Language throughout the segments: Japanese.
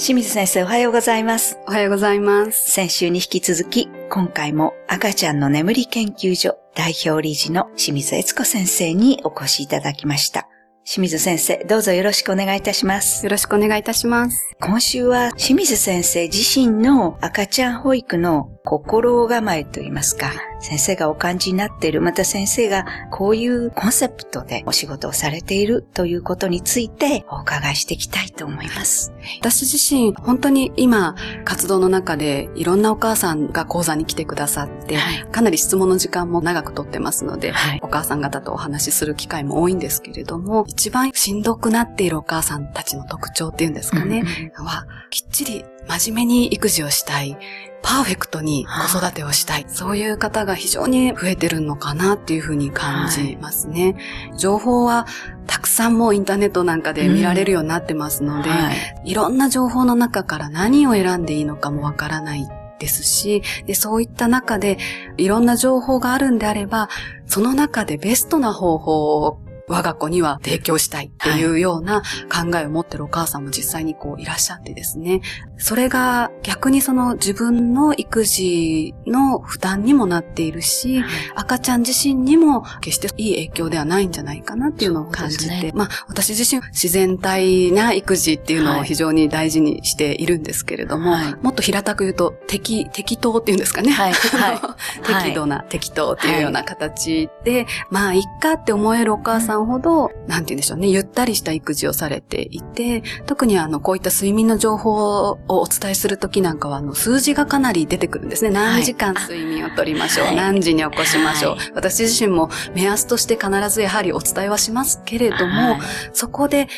清水先生おはようございます。おはようございます。先週に引き続き、今回も赤ちゃんの眠り研究所代表理事の清水悦子先生にお越しいただきました。清水先生、どうぞよろしくお願いいたします。よろしくお願いいたします。今週は清水先生自身の赤ちゃん保育の心構えといいますか、先生がお感じになっている、また先生がこういうコンセプトでお仕事をされているということについてお伺いしていきたいと思います。私自身、本当に今、活動の中でいろんなお母さんが講座に来てくださって、はい。かなり質問の時間も長くとってますので、はい。お母さん方とお話しする機会も多いんですけれども、一番しんどくなっているお母さんたちの特徴っていうんですかね、は、きっちり真面目に育児をしたい、パーフェクトに子育てをしたい、そういう方が非常に増えてるのかなっていうふうに感じますね。情報はたくさんもうインターネットなんかで見られるようになってますので、はい。いろんな情報の中から何を選んでいいのかもわからないですし、で、そういった中でいろんな情報があるんであれば、その中でベストな方法を我が子には提供したいっていうような考えを持ってるお母さんも実際にこういらっしゃってですね。それが逆にその自分の育児の負担にもなっているし、赤ちゃん自身にも決していい影響ではないんじゃないかなっていうのを感じて、まあ私自身自然体な育児っていうのはい。を非常に大事にしているんですけれども、はい。もっと平たく言うと適、適当っていうんですかね。はい。適度な適当っていうような形で、まあいっかって思えるお母さんほど、なんて言うんでしょうね、ゆったりした育児をされていて、特にあのこういった睡眠の情報をお伝えするときなんかはあの数字がかなり出てくるんですね。何時間睡眠をとりましょう、はい。何時に起こしましょう、は私自身も目安として必ずやはりお伝えはしますけれども、はい。そこで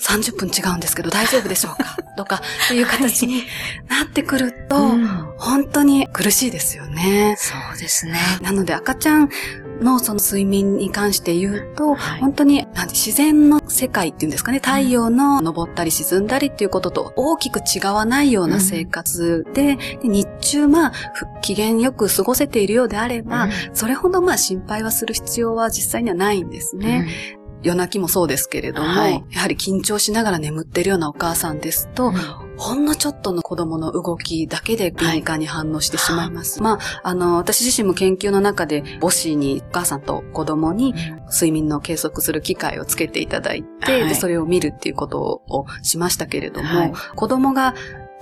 30分違うんですけど大丈夫でしょうか？とか、っていう形になってくると、うん。本当に苦しいですよね。そうですね。なので赤ちゃんのその睡眠に関して言うと、はい。本当に自然の世界っていうんですかね、太陽の昇ったり沈んだりっていうことと大きく違わないような生活で、で日中まあふ機嫌よく過ごせているようであれば、それほどまあ心配はする必要は実際にはないんですね。夜泣きもそうですけれども、はい。やはり緊張しながら眠っているようなお母さんですと、ほんのちょっとの子供の動きだけで敏感に反応してしまいます。まあ、あの、私自身も研究の中で母子にお母さんと子供に睡眠の計測する機会をつけていただいて、はいでそれを見るっていうことをしましたけれども、はい子供が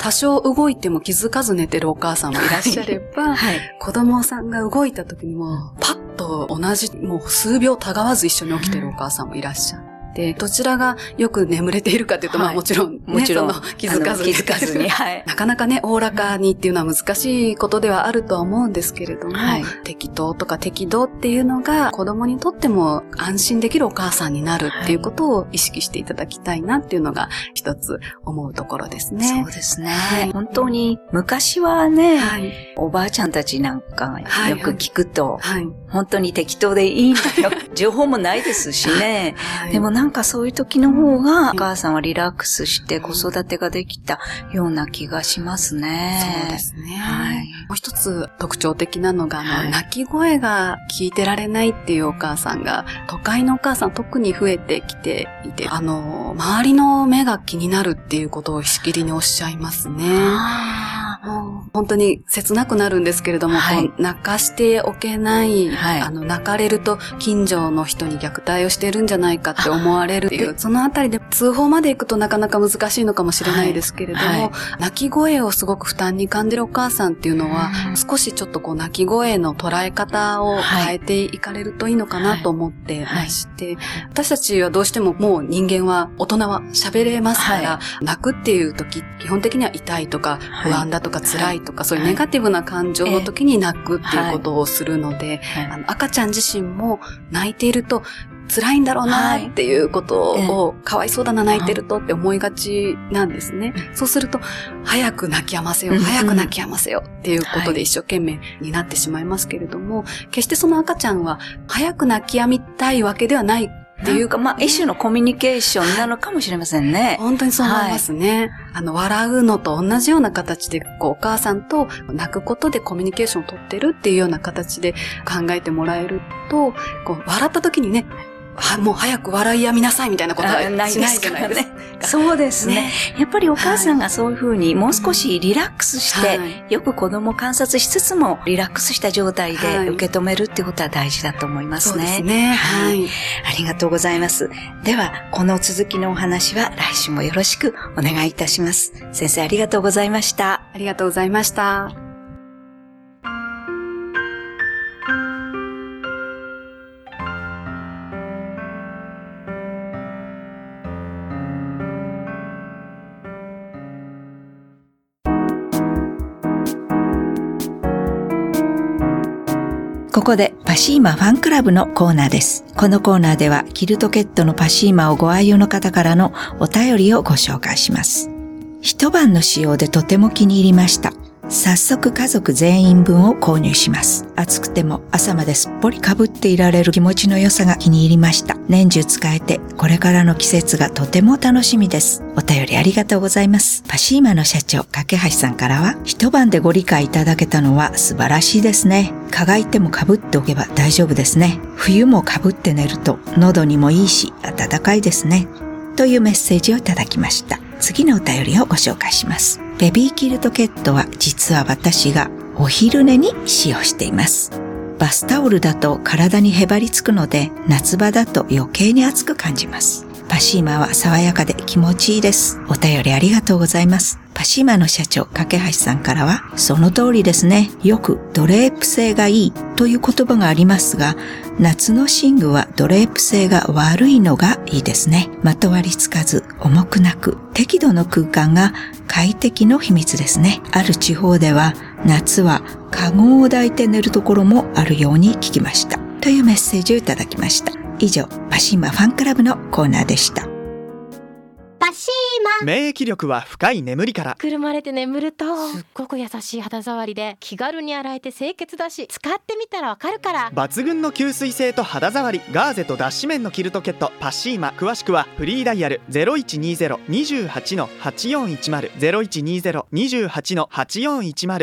多少動いても気づかず寝てるお母さんもいらっしゃれば、はい。子供さんが動いた時にも、パッと同じ、もう数秒たがわず一緒に起きてるお母さんもいらっしゃって、どちらがよく眠れているかというと、はいまあもちろん、ね、もちろん気づかずあの気づかずに。はい。なかなかね、おおらかにっていうのは難しいことではあるとは思うんですけれども、はい適当とか適度っていうのが子供にとっても安心できるお母さんになるっていうことを意識していただきたいなっていうのが一つ思うところですね。そうですね。はい本当に昔はね、はい。おばあちゃんたちなんかはいよく聞くと、はい。本当に適当でいいんだよ。情報もないですしね。はいでもなんかそういう時の方が、お母さんはリラックスして子育てができたような気がしますね。そうですね。はいもう一つ特徴的なのが、あのはい泣き声が聞いてられないっていうお母さんが、都会のお母さん特に増えてきていて、あの、周りの目が気になるっていうことをしきりにおっしゃいますね。あもう本当に切なくなるんですけれども、はい。泣かしておけない、はい。あの、泣かれると近所の人に虐待をしてるんじゃないかって思われるっていう、そのあたりで通報まで行くとなかなか難しいのかもしれないですけれども、はい。はい泣き声をすごく負担に感じるお母さんっていうのは、うん。少しちょっとこう泣き声の捉え方を変えていかれるといいのかなと思ってまして、私たちはどうしてももう人間は、大人は喋れますから、は泣くっていう時、基本的には痛いとか、はい。不安だとか辛いとか、そういうはい。ネガティブな感情の時に泣くっていうことをするので、はい。あの赤ちゃん自身も泣いていると、辛いんだろうなっていうことを、かわいそうだな、泣いてるとって思いがちなんですね。そうすると、早く泣き止ませよ早く泣き止ませようっていうことで一生懸命になってしまいますけれども、決してその赤ちゃんは早く泣き止みたいわけではないっていうか、まあ、一種のコミュニケーションなのかもしれませんね。本当にそう思いますね。あの、笑うのと同じような形で、こう、お母さんと泣くことでコミュニケーションを取ってるっていうような形で考えてもらえると、こう、笑った時にね、はもう早く笑いやみなさいみたいなことはしないじゃないですか。ね、そうですね。やっぱりお母さんがそういうふうにもう少しリラックスして、はい、よく子供を観察しつつもリラックスした状態で受け止めるってことは大事だと思いますね。そうですね。はい。ありがとうございます。では、この続きのお話は来週もよろしくお願いいたします。先生ありがとうございました。ありがとうございました。ここでパシーマファンクラブのコーナーです。このコーナーではキルトケットのパシーマをご愛用の方からのお便りをご紹介します。一晩の使用でとても気に入りました。早速家族全員分を購入します。暑くても朝まですっぽり被っていられる気持ちの良さが気に入りました。年中使えてこれからの季節がとても楽しみです。お便りありがとうございます。パシーマの社長、架橋さんからは、一晩でご理解いただけたのは素晴らしいですね。蚊がいても被っておけば大丈夫ですね。冬も被って寝ると喉にもいいし暖かいですね。というメッセージをいただきました。次のお便りをご紹介します。ベビーキルトケットは実は私がお昼寝に使用しています。バスタオルだと体にへばりつくので夏場だと余計に暑く感じます。パシーマは爽やかで気持ちいいです。お便りありがとうございます。パシーマの社長、架橋さんからは、その通りですね。よくドレープ性がいいという言葉がありますが、夏の寝具はドレープ性が悪いのがいいですね。まとわりつかず、重くなく、適度の空間が快適の秘密ですね。ある地方では、夏はカゴを抱いて寝るところもあるように聞きました。というメッセージをいただきました。以上、パシーマファンクラブのコーナーでした。パシーマ。免疫力は深い眠りから。くるまれて眠ると。すっごく優しい肌触りで気軽に洗えて清潔だし使ってみたらわかるから。抜群の吸水性と肌触りガーゼと脱脂綿のキルトケット。パシーマ詳しくはフリーダイヤル0120-28-8410 0120-28-8410